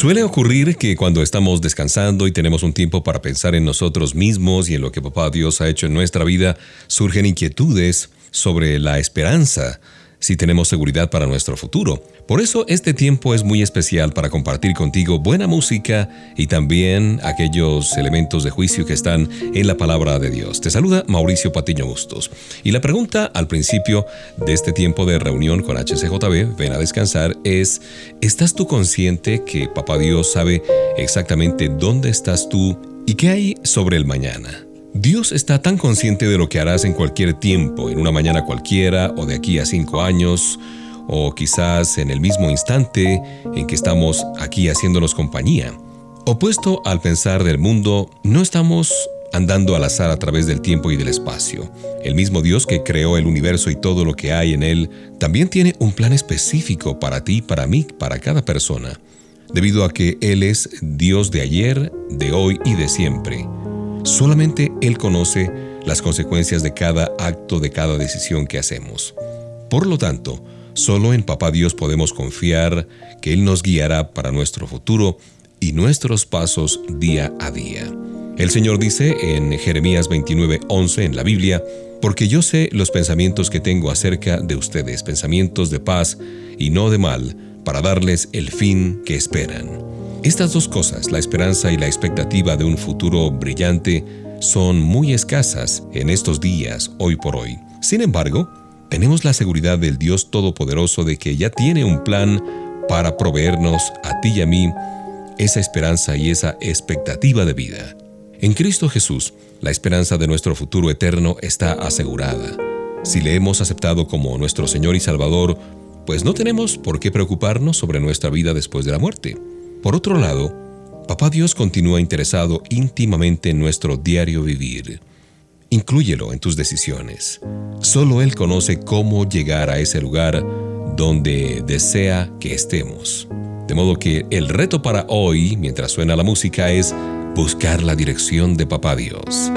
Suele ocurrir que cuando estamos descansando y tenemos un tiempo para pensar en nosotros mismos y en lo que Papá Dios ha hecho en nuestra vida, surgen inquietudes sobre la esperanza, si tenemos seguridad para nuestro futuro. Por eso este tiempo es muy especial para compartir contigo buena música y también aquellos elementos de juicio que están en la palabra de Dios. Te saluda Mauricio Patiño Bustos. Y la pregunta al principio de este tiempo de reunión con HCJB, ven a descansar, es, ¿estás tú consciente que Papá Dios sabe exactamente dónde estás tú y qué hay sobre el mañana? Dios está tan consciente de lo que harás en cualquier tiempo, en una mañana cualquiera o de aquí a cinco años, o quizás en el mismo instante en que estamos aquí haciéndonos compañía. Opuesto al pensar del mundo, no estamos andando al azar a través del tiempo y del espacio. El mismo Dios que creó el universo y todo lo que hay en él, también tiene un plan específico para ti, para mí, para cada persona, debido a que Él es Dios de ayer, de hoy y de siempre. Solamente Él conoce las consecuencias de cada acto, de cada decisión que hacemos. Por lo tanto, solo en Papá Dios podemos confiar que Él nos guiará para nuestro futuro y nuestros pasos día a día. El Señor dice en Jeremías 29:11 en la Biblia, porque yo sé los pensamientos que tengo acerca de ustedes, pensamientos de paz y no de mal, para darles el fin que esperan. Estas dos cosas, la esperanza y la expectativa de un futuro brillante, son muy escasas en estos días, hoy por hoy. Sin embargo, tenemos la seguridad del Dios Todopoderoso de que ya tiene un plan para proveernos a ti y a mí esa esperanza y esa expectativa de vida. En Cristo Jesús, la esperanza de nuestro futuro eterno está asegurada. Si le hemos aceptado como nuestro Señor y Salvador, pues no tenemos por qué preocuparnos sobre nuestra vida después de la muerte. Por otro lado, Papá Dios continúa interesado íntimamente en nuestro diario vivir. Inclúyelo en tus decisiones. Solo Él conoce cómo llegar a ese lugar donde desea que estemos. De modo que el reto para hoy, mientras suena la música, es buscar la dirección de Papá Dios.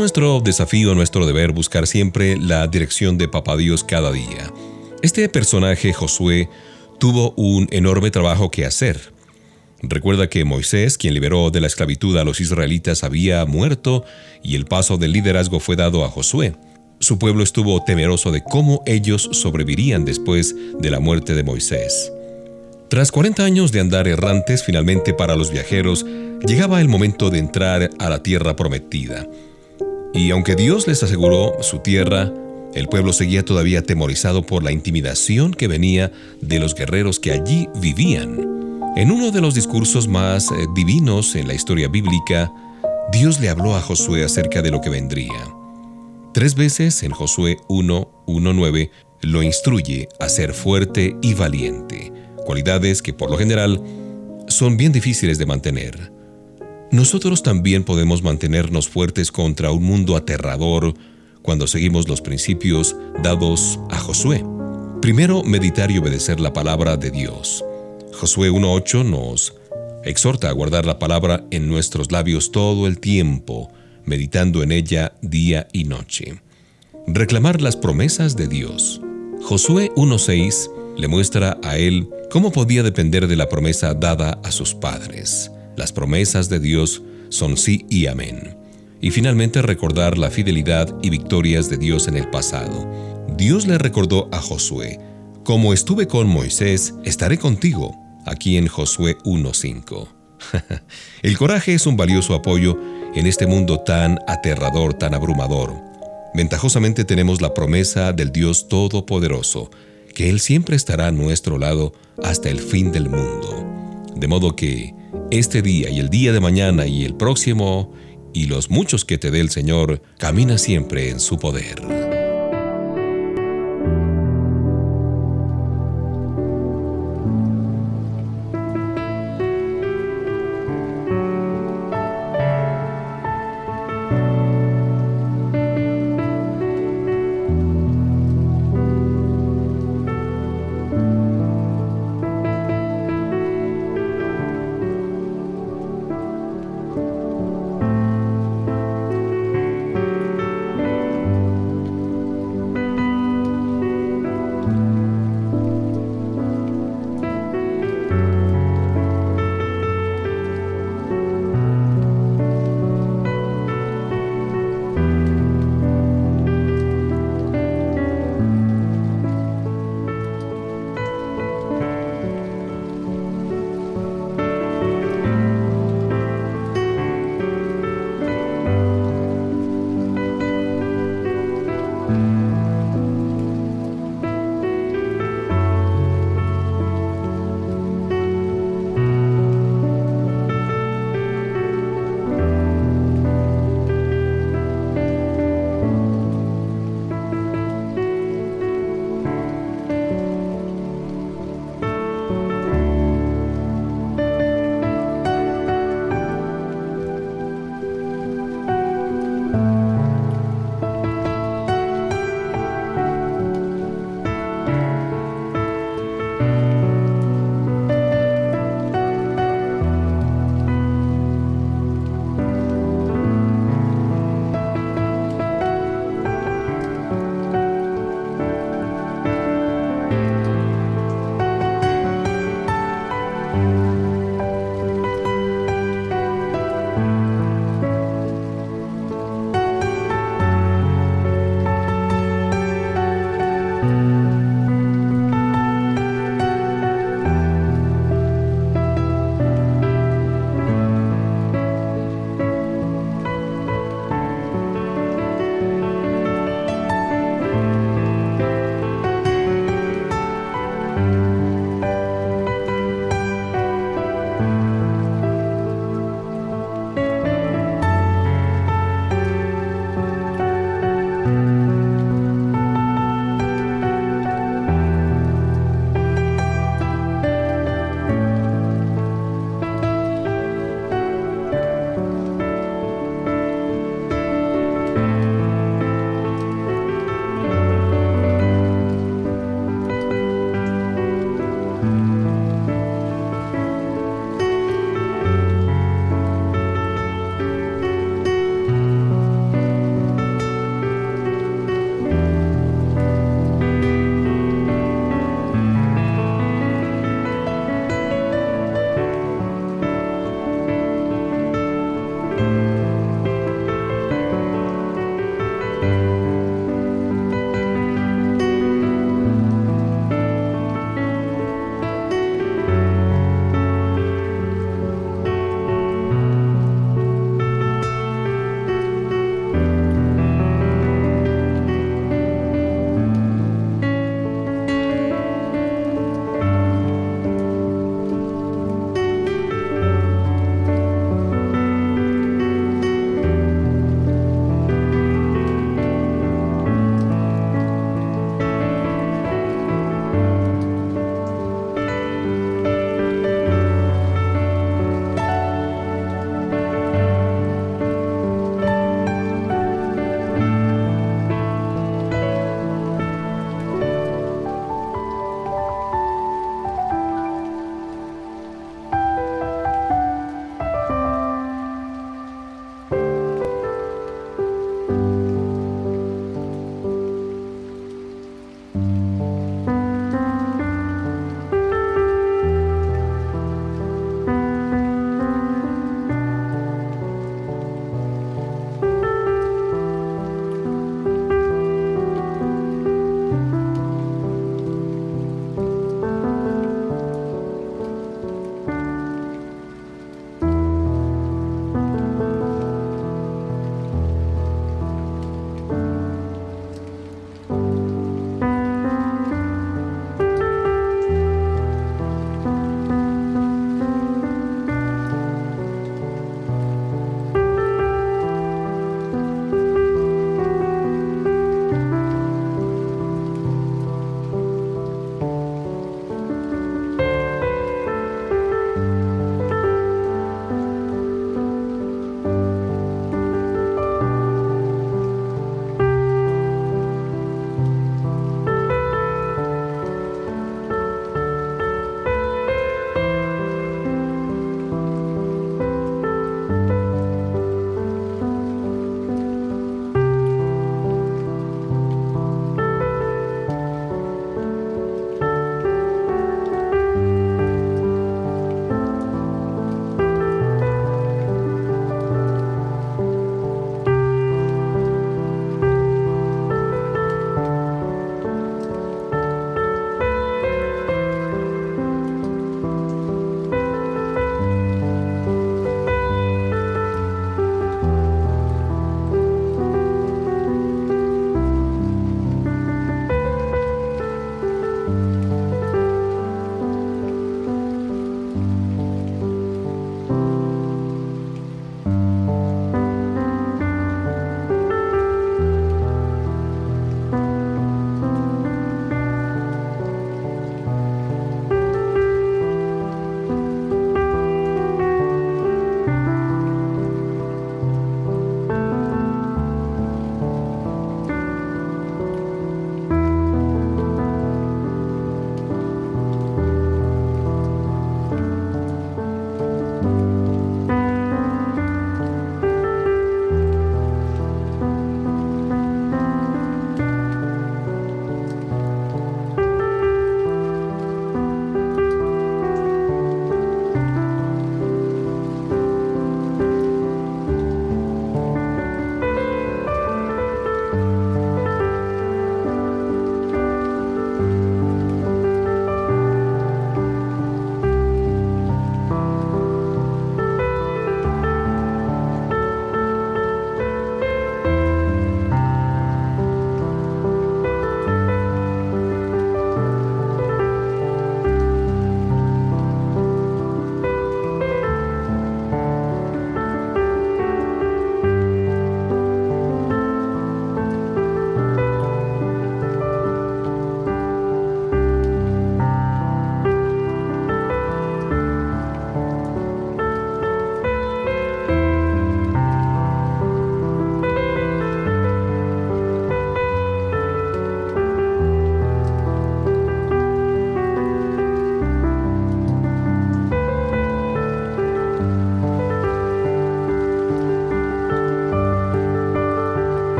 Nuestro desafío, nuestro deber buscar siempre la dirección de Papá Dios cada día. Este personaje, Josué, tuvo un enorme trabajo que hacer. Recuerda que Moisés, quien liberó de la esclavitud a los israelitas, había muerto y el paso del liderazgo fue dado a Josué. Su pueblo estuvo temeroso de cómo ellos sobrevivirían después de la muerte de Moisés. Tras 40 años de andar errantes, finalmente para los viajeros, llegaba el momento de entrar a la tierra prometida. Y aunque Dios les aseguró su tierra, el pueblo seguía todavía atemorizado por la intimidación que venía de los guerreros que allí vivían. En uno de los discursos más eh, divinos en la historia bíblica, Dios le habló a Josué acerca de lo que vendría. Tres veces en Josué 1, 1.9 lo instruye a ser fuerte y valiente, cualidades que por lo general son bien difíciles de mantener. Nosotros también podemos mantenernos fuertes contra un mundo aterrador cuando seguimos los principios dados a Josué. Primero, meditar y obedecer la palabra de Dios. Josué 1.8 nos exhorta a guardar la palabra en nuestros labios todo el tiempo, meditando en ella día y noche. Reclamar las promesas de Dios. Josué 1.6 le muestra a él cómo podía depender de la promesa dada a sus padres. Las promesas de Dios son sí y amén. Y finalmente recordar la fidelidad y victorias de Dios en el pasado. Dios le recordó a Josué, como estuve con Moisés, estaré contigo, aquí en Josué 1.5. el coraje es un valioso apoyo en este mundo tan aterrador, tan abrumador. Ventajosamente tenemos la promesa del Dios Todopoderoso, que Él siempre estará a nuestro lado hasta el fin del mundo. De modo que este día y el día de mañana y el próximo y los muchos que te dé el Señor, camina siempre en su poder.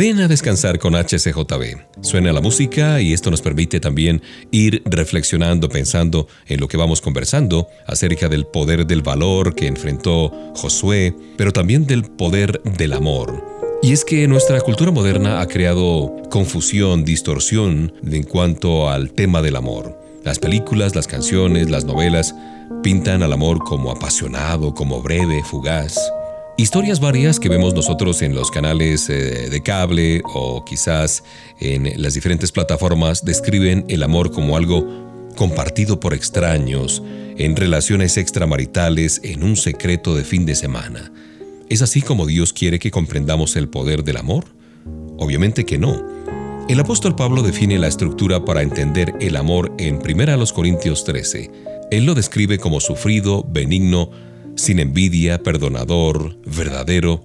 Ven a descansar con HCJB. Suena la música y esto nos permite también ir reflexionando, pensando en lo que vamos conversando acerca del poder del valor que enfrentó Josué, pero también del poder del amor. Y es que nuestra cultura moderna ha creado confusión, distorsión en cuanto al tema del amor. Las películas, las canciones, las novelas pintan al amor como apasionado, como breve, fugaz. Historias varias que vemos nosotros en los canales eh, de cable o quizás en las diferentes plataformas describen el amor como algo compartido por extraños, en relaciones extramaritales, en un secreto de fin de semana. ¿Es así como Dios quiere que comprendamos el poder del amor? Obviamente que no. El apóstol Pablo define la estructura para entender el amor en 1 Corintios 13. Él lo describe como sufrido, benigno, sin envidia, perdonador, verdadero.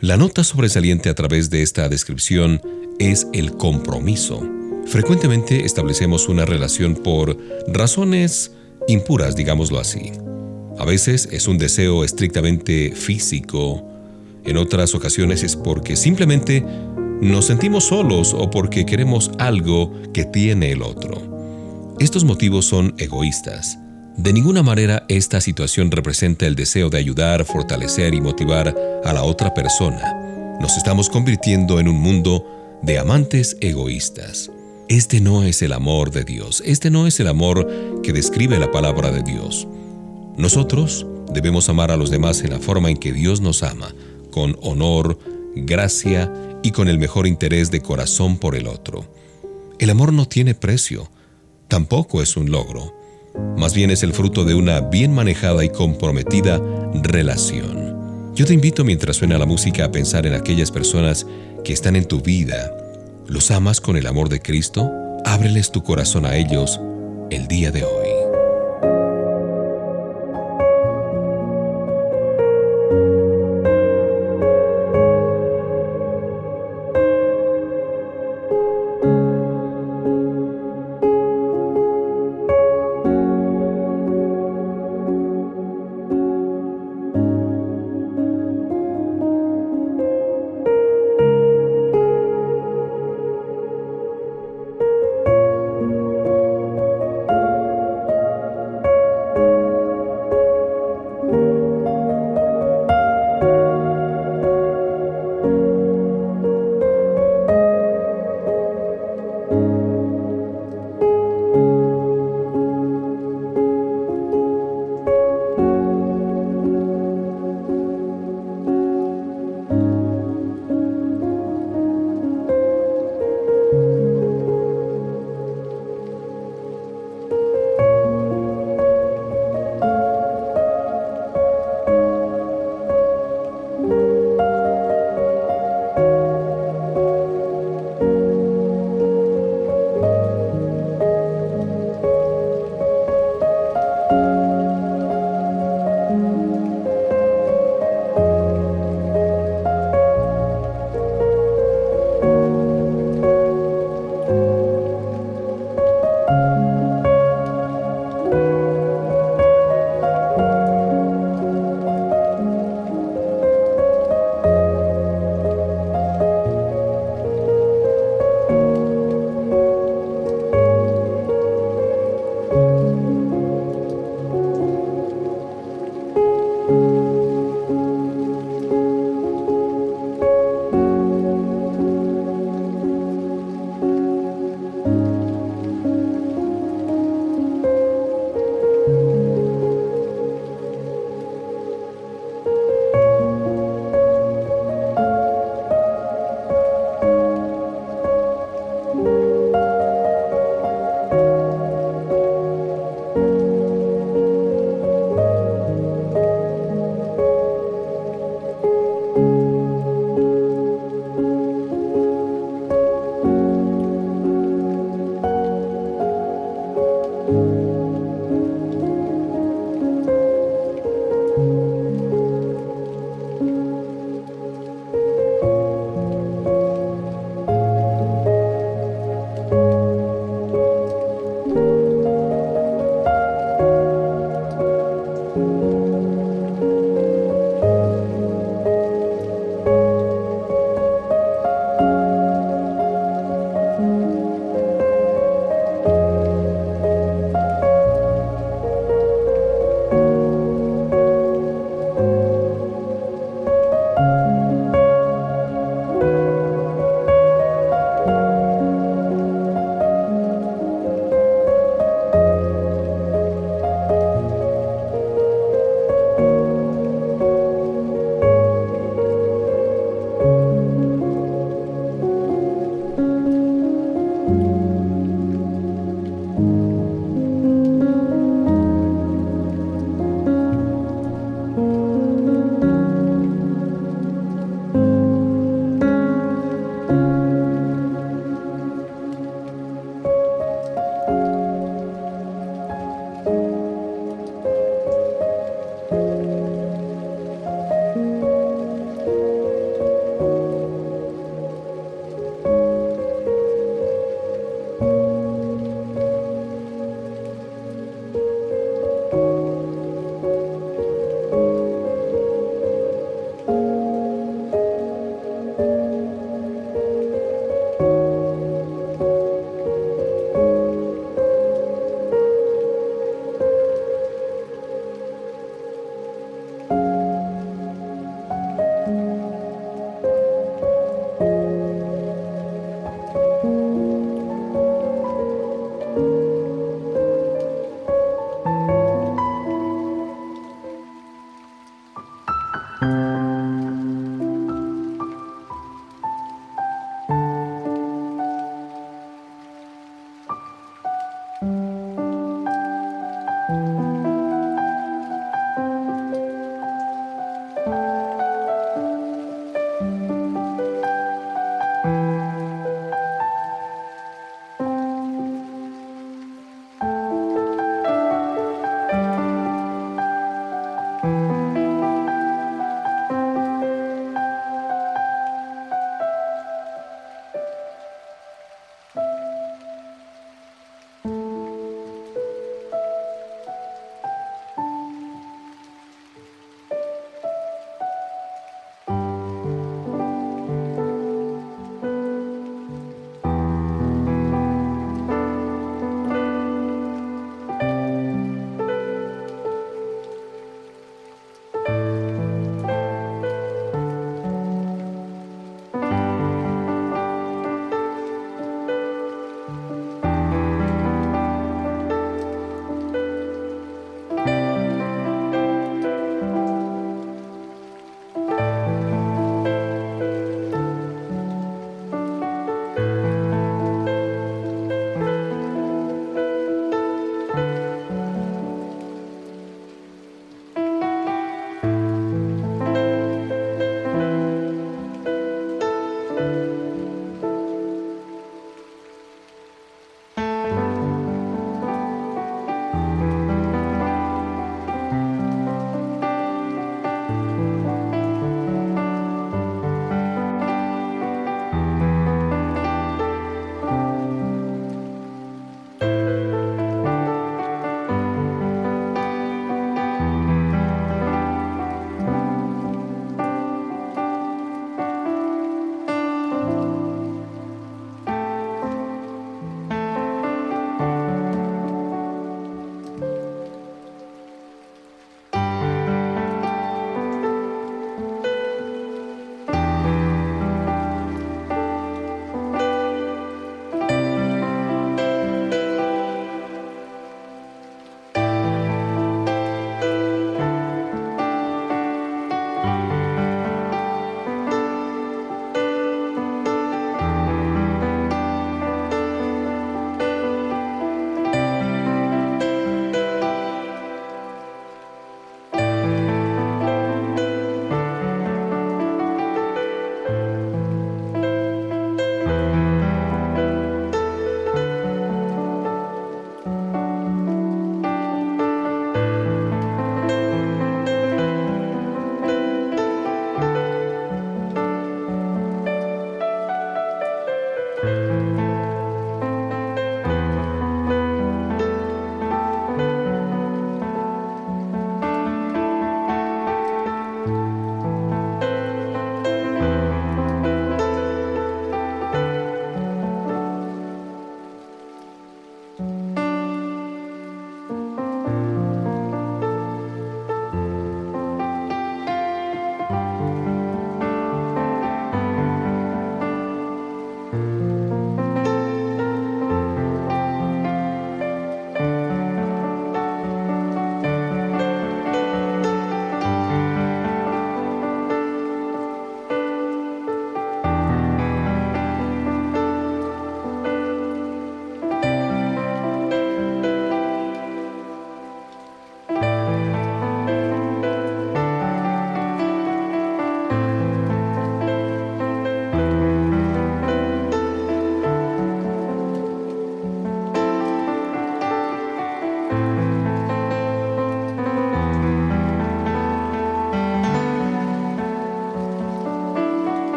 La nota sobresaliente a través de esta descripción es el compromiso. Frecuentemente establecemos una relación por razones impuras, digámoslo así. A veces es un deseo estrictamente físico, en otras ocasiones es porque simplemente nos sentimos solos o porque queremos algo que tiene el otro. Estos motivos son egoístas de ninguna manera esta situación representa el deseo de ayudar, fortalecer y motivar a la otra persona. Nos estamos convirtiendo en un mundo de amantes egoístas. Este no es el amor de Dios, este no es el amor que describe la palabra de Dios. Nosotros debemos amar a los demás en la forma en que Dios nos ama, con honor, gracia y con el mejor interés de corazón por el otro. El amor no tiene precio, tampoco es un logro más bien es el fruto de una bien manejada y comprometida relación. Yo te invito mientras suena la música a pensar en aquellas personas que están en tu vida. ¿Los amas con el amor de Cristo? Ábreles tu corazón a ellos el día de hoy.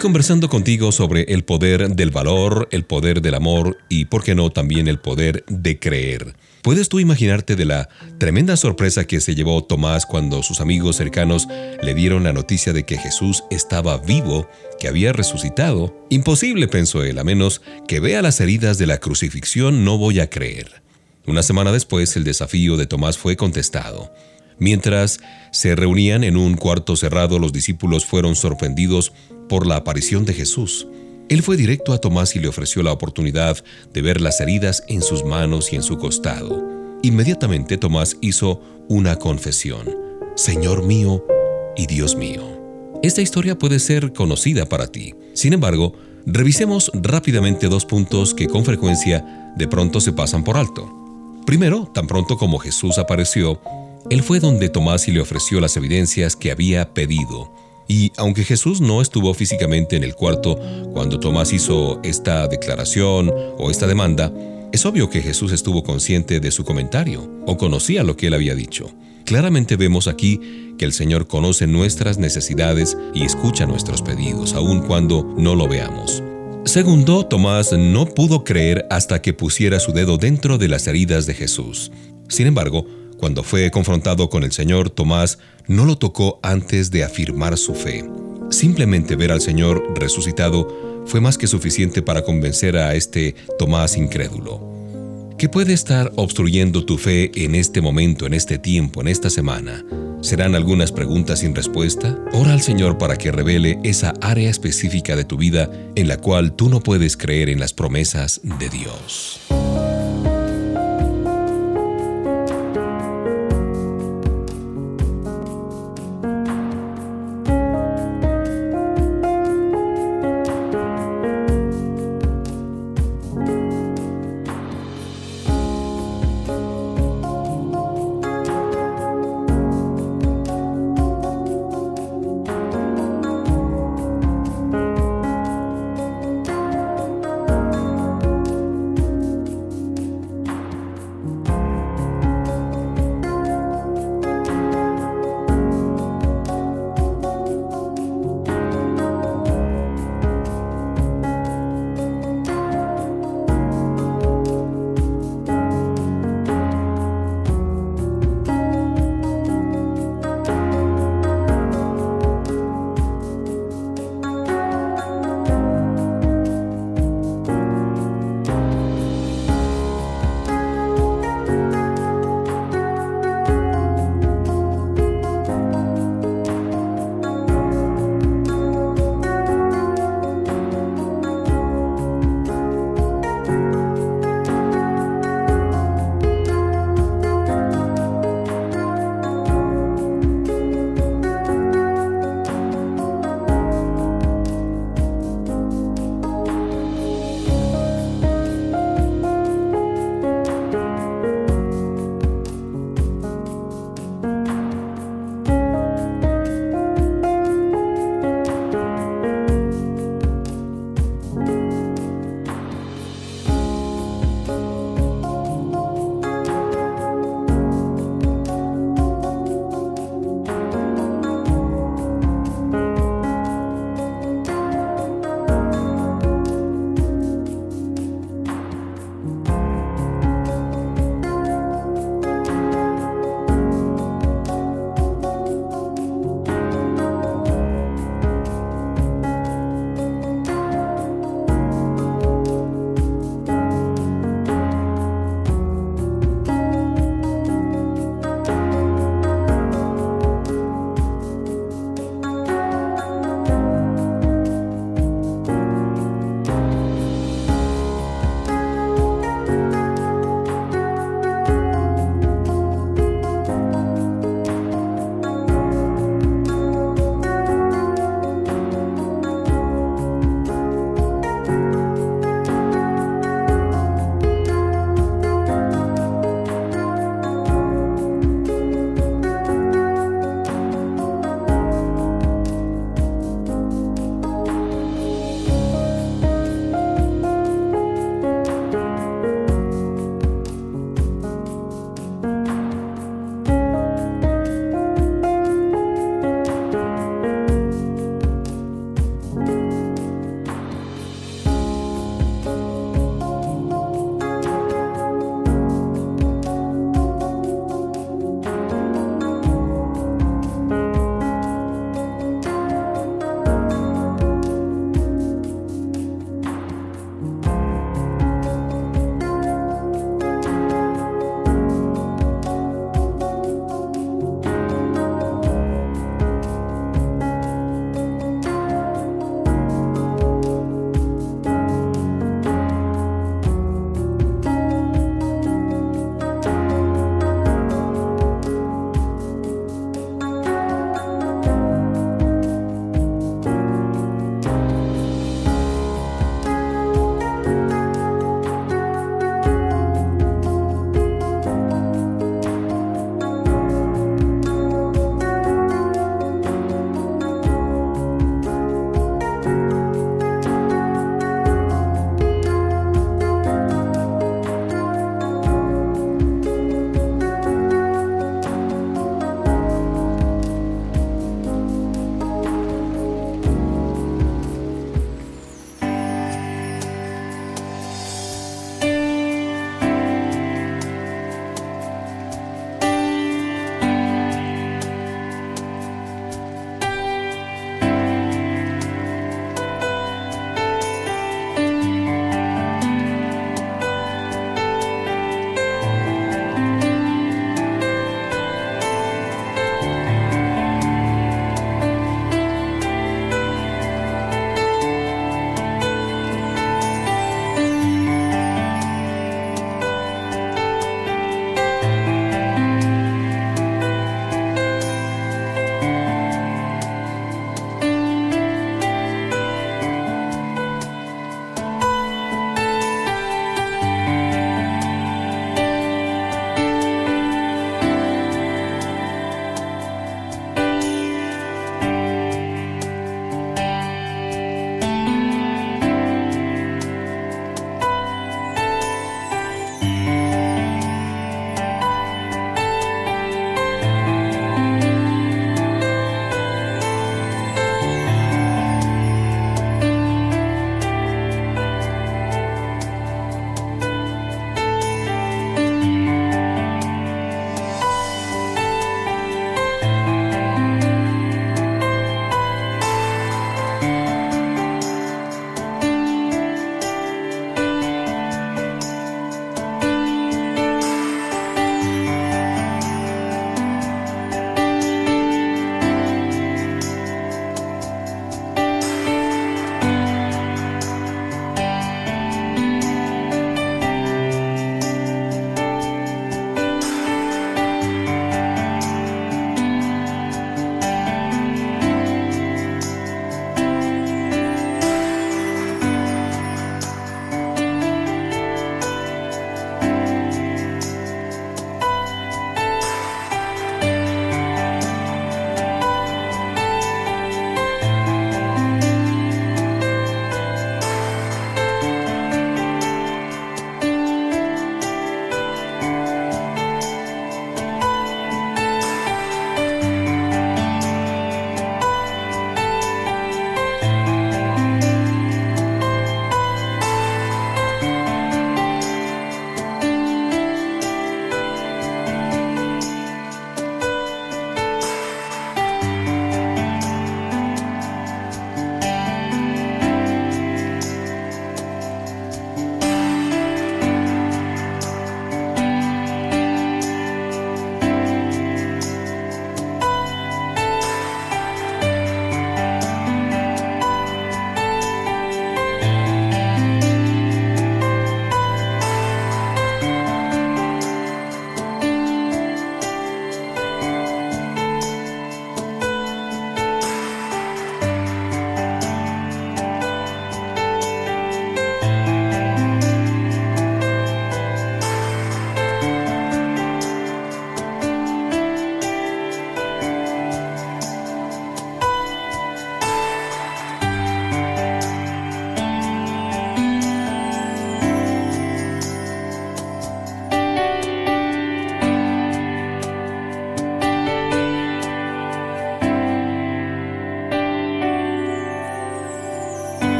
Conversando contigo sobre el poder del valor, el poder del amor y, por qué no, también el poder de creer. ¿Puedes tú imaginarte de la tremenda sorpresa que se llevó Tomás cuando sus amigos cercanos le dieron la noticia de que Jesús estaba vivo, que había resucitado? Imposible, pensó él, a menos que vea las heridas de la crucifixión no voy a creer. Una semana después el desafío de Tomás fue contestado. Mientras se reunían en un cuarto cerrado, los discípulos fueron sorprendidos por la aparición de Jesús. Él fue directo a Tomás y le ofreció la oportunidad de ver las heridas en sus manos y en su costado. Inmediatamente Tomás hizo una confesión. Señor mío y Dios mío. Esta historia puede ser conocida para ti. Sin embargo, revisemos rápidamente dos puntos que con frecuencia de pronto se pasan por alto. Primero, tan pronto como Jesús apareció, Él fue donde Tomás y le ofreció las evidencias que había pedido. Y aunque Jesús no estuvo físicamente en el cuarto cuando Tomás hizo esta declaración o esta demanda, es obvio que Jesús estuvo consciente de su comentario o conocía lo que él había dicho. Claramente vemos aquí que el Señor conoce nuestras necesidades y escucha nuestros pedidos, aun cuando no lo veamos. Segundo, Tomás no pudo creer hasta que pusiera su dedo dentro de las heridas de Jesús. Sin embargo, cuando fue confrontado con el Señor, Tomás no lo tocó antes de afirmar su fe. Simplemente ver al Señor resucitado fue más que suficiente para convencer a este Tomás incrédulo. ¿Qué puede estar obstruyendo tu fe en este momento, en este tiempo, en esta semana? ¿Serán algunas preguntas sin respuesta? Ora al Señor para que revele esa área específica de tu vida en la cual tú no puedes creer en las promesas de Dios.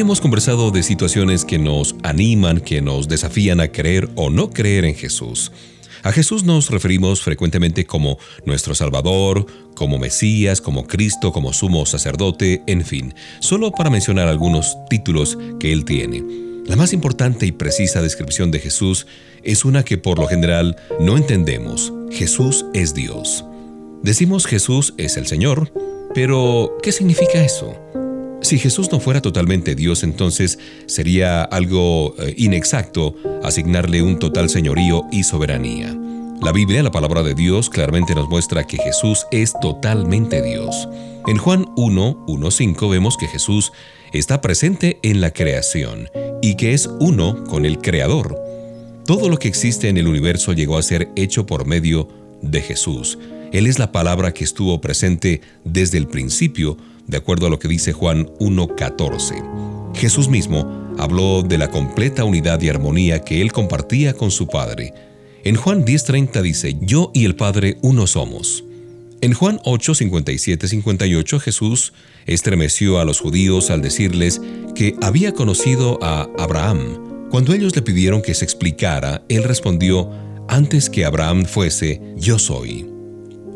Hemos conversado de situaciones que nos animan, que nos desafían a creer o no creer en Jesús. A Jesús nos referimos frecuentemente como nuestro Salvador, como Mesías, como Cristo, como sumo sacerdote, en fin, solo para mencionar algunos títulos que Él tiene. La más importante y precisa descripción de Jesús es una que por lo general no entendemos. Jesús es Dios. Decimos Jesús es el Señor, pero ¿qué significa eso? Si Jesús no fuera totalmente Dios, entonces sería algo eh, inexacto asignarle un total señorío y soberanía. La Biblia, la palabra de Dios, claramente nos muestra que Jesús es totalmente Dios. En Juan 1, 1.5 vemos que Jesús está presente en la creación y que es uno con el Creador. Todo lo que existe en el universo llegó a ser hecho por medio de Jesús. Él es la palabra que estuvo presente desde el principio, de acuerdo a lo que dice Juan 1.14. Jesús mismo habló de la completa unidad y armonía que él compartía con su Padre. En Juan 10.30 dice, Yo y el Padre uno somos. En Juan 8, 58 Jesús estremeció a los judíos al decirles que había conocido a Abraham. Cuando ellos le pidieron que se explicara, él respondió, antes que Abraham fuese, yo soy.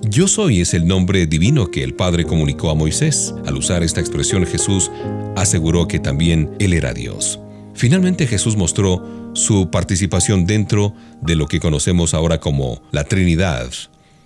Yo soy es el nombre divino que el Padre comunicó a Moisés. Al usar esta expresión Jesús aseguró que también Él era Dios. Finalmente Jesús mostró su participación dentro de lo que conocemos ahora como la Trinidad.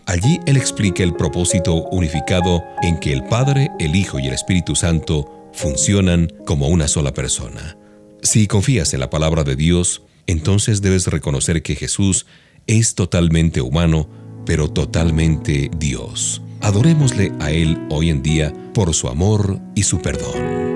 Allí Él explica el propósito unificado en que el Padre, el Hijo y el Espíritu Santo funcionan como una sola persona. Si confías en la palabra de Dios, entonces debes reconocer que Jesús es totalmente humano pero totalmente Dios. Adorémosle a Él hoy en día por su amor y su perdón.